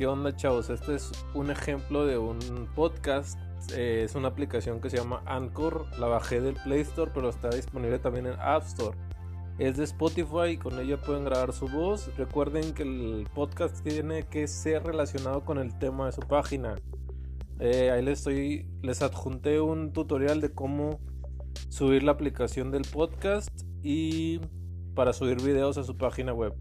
¿Qué onda chavos? Este es un ejemplo de un podcast. Eh, es una aplicación que se llama Anchor. La bajé del Play Store, pero está disponible también en App Store. Es de Spotify y con ella pueden grabar su voz. Recuerden que el podcast tiene que ser relacionado con el tema de su página. Eh, ahí les, estoy, les adjunté un tutorial de cómo subir la aplicación del podcast y para subir videos a su página web.